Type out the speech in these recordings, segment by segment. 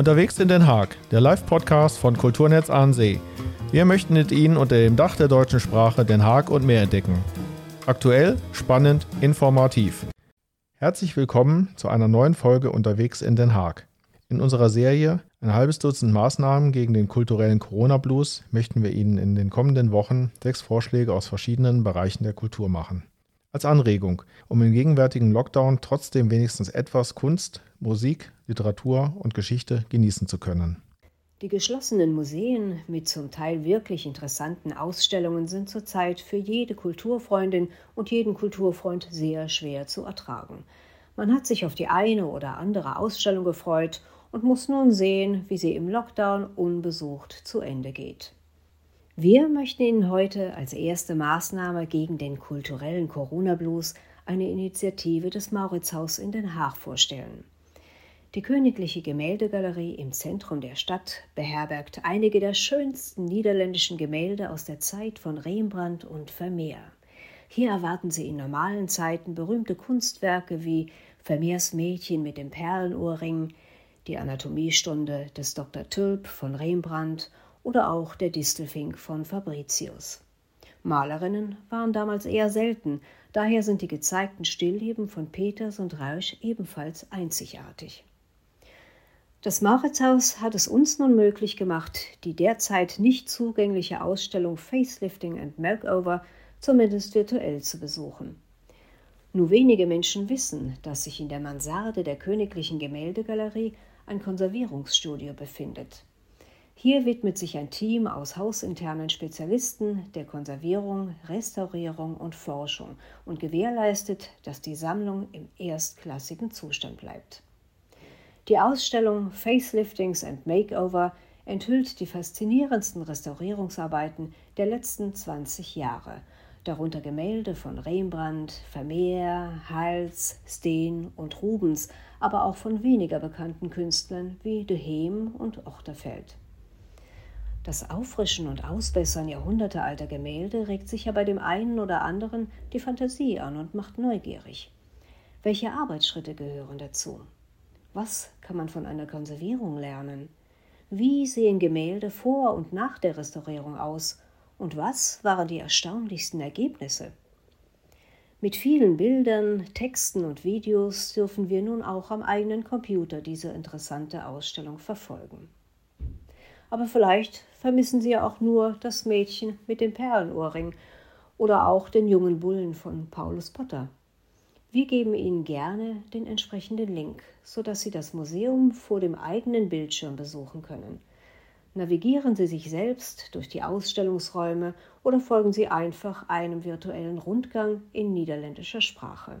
Unterwegs in Den Haag, der Live-Podcast von Kulturnetz Ahnensee. Wir möchten mit Ihnen unter dem Dach der deutschen Sprache Den Haag und mehr entdecken. Aktuell, spannend, informativ. Herzlich willkommen zu einer neuen Folge Unterwegs in Den Haag. In unserer Serie Ein halbes Dutzend Maßnahmen gegen den kulturellen Corona-Blues möchten wir Ihnen in den kommenden Wochen sechs Vorschläge aus verschiedenen Bereichen der Kultur machen. Als Anregung, um im gegenwärtigen Lockdown trotzdem wenigstens etwas Kunst, Musik, Literatur und Geschichte genießen zu können. Die geschlossenen Museen mit zum Teil wirklich interessanten Ausstellungen sind zurzeit für jede Kulturfreundin und jeden Kulturfreund sehr schwer zu ertragen. Man hat sich auf die eine oder andere Ausstellung gefreut und muss nun sehen, wie sie im Lockdown unbesucht zu Ende geht. Wir möchten Ihnen heute als erste Maßnahme gegen den kulturellen Corona-Blues eine Initiative des Mauritzhaus in Den Haag vorstellen. Die Königliche Gemäldegalerie im Zentrum der Stadt beherbergt einige der schönsten niederländischen Gemälde aus der Zeit von Rembrandt und Vermeer. Hier erwarten Sie in normalen Zeiten berühmte Kunstwerke wie Vermeers Mädchen mit dem Perlenohrring, die Anatomiestunde des Dr. Tulp von Rembrandt oder auch der Distelfink von Fabricius. Malerinnen waren damals eher selten, daher sind die gezeigten Stillleben von Peters und Rausch ebenfalls einzigartig. Das Mauritshaus hat es uns nun möglich gemacht, die derzeit nicht zugängliche Ausstellung Facelifting and Makeover zumindest virtuell zu besuchen. Nur wenige Menschen wissen, dass sich in der Mansarde der Königlichen Gemäldegalerie ein Konservierungsstudio befindet. Hier widmet sich ein Team aus hausinternen Spezialisten der Konservierung, Restaurierung und Forschung und gewährleistet, dass die Sammlung im erstklassigen Zustand bleibt. Die Ausstellung Faceliftings and Makeover enthüllt die faszinierendsten Restaurierungsarbeiten der letzten 20 Jahre, darunter Gemälde von Rembrandt, Vermeer, Hals, Steen und Rubens, aber auch von weniger bekannten Künstlern wie De Heem und Ochterfeld. Das Auffrischen und Ausbessern jahrhundertealter Gemälde regt sich ja bei dem einen oder anderen die Fantasie an und macht neugierig. Welche Arbeitsschritte gehören dazu? Was kann man von einer Konservierung lernen? Wie sehen Gemälde vor und nach der Restaurierung aus? Und was waren die erstaunlichsten Ergebnisse? Mit vielen Bildern, Texten und Videos dürfen wir nun auch am eigenen Computer diese interessante Ausstellung verfolgen. Aber vielleicht vermissen Sie ja auch nur das Mädchen mit dem Perlenohrring oder auch den jungen Bullen von Paulus Potter. Wir geben Ihnen gerne den entsprechenden Link, sodass Sie das Museum vor dem eigenen Bildschirm besuchen können. Navigieren Sie sich selbst durch die Ausstellungsräume oder folgen Sie einfach einem virtuellen Rundgang in niederländischer Sprache.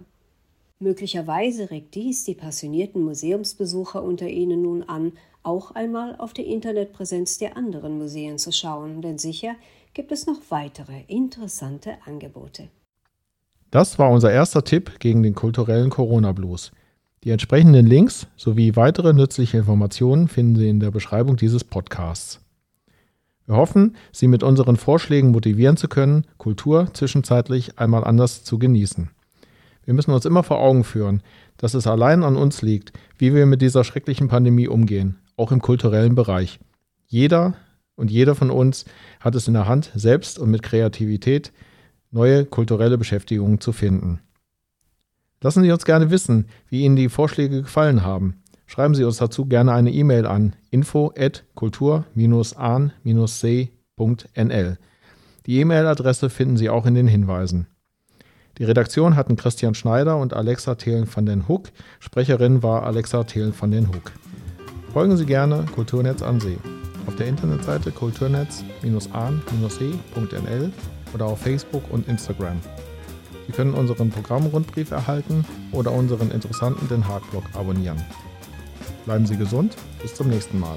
Möglicherweise regt dies die passionierten Museumsbesucher unter Ihnen nun an, auch einmal auf die Internetpräsenz der anderen Museen zu schauen, denn sicher gibt es noch weitere interessante Angebote. Das war unser erster Tipp gegen den kulturellen Corona-Blues. Die entsprechenden Links sowie weitere nützliche Informationen finden Sie in der Beschreibung dieses Podcasts. Wir hoffen, Sie mit unseren Vorschlägen motivieren zu können, Kultur zwischenzeitlich einmal anders zu genießen. Wir müssen uns immer vor Augen führen, dass es allein an uns liegt, wie wir mit dieser schrecklichen Pandemie umgehen, auch im kulturellen Bereich. Jeder und jeder von uns hat es in der Hand, selbst und mit Kreativität neue kulturelle Beschäftigungen zu finden. Lassen Sie uns gerne wissen, wie Ihnen die Vorschläge gefallen haben. Schreiben Sie uns dazu gerne eine E-Mail an info@kultur-ahn-see.nl. Die E-Mail-Adresse finden Sie auch in den Hinweisen. Die Redaktion hatten Christian Schneider und Alexa Thelen van den Hoek. Sprecherin war Alexa Thelen van den Hoek. Folgen Sie gerne Kulturnetz an See. Auf der Internetseite kulturnetz-ahn-see.nl oder auf Facebook und Instagram. Sie können unseren Programmrundbrief erhalten oder unseren interessanten Den Haag-Blog abonnieren. Bleiben Sie gesund, bis zum nächsten Mal.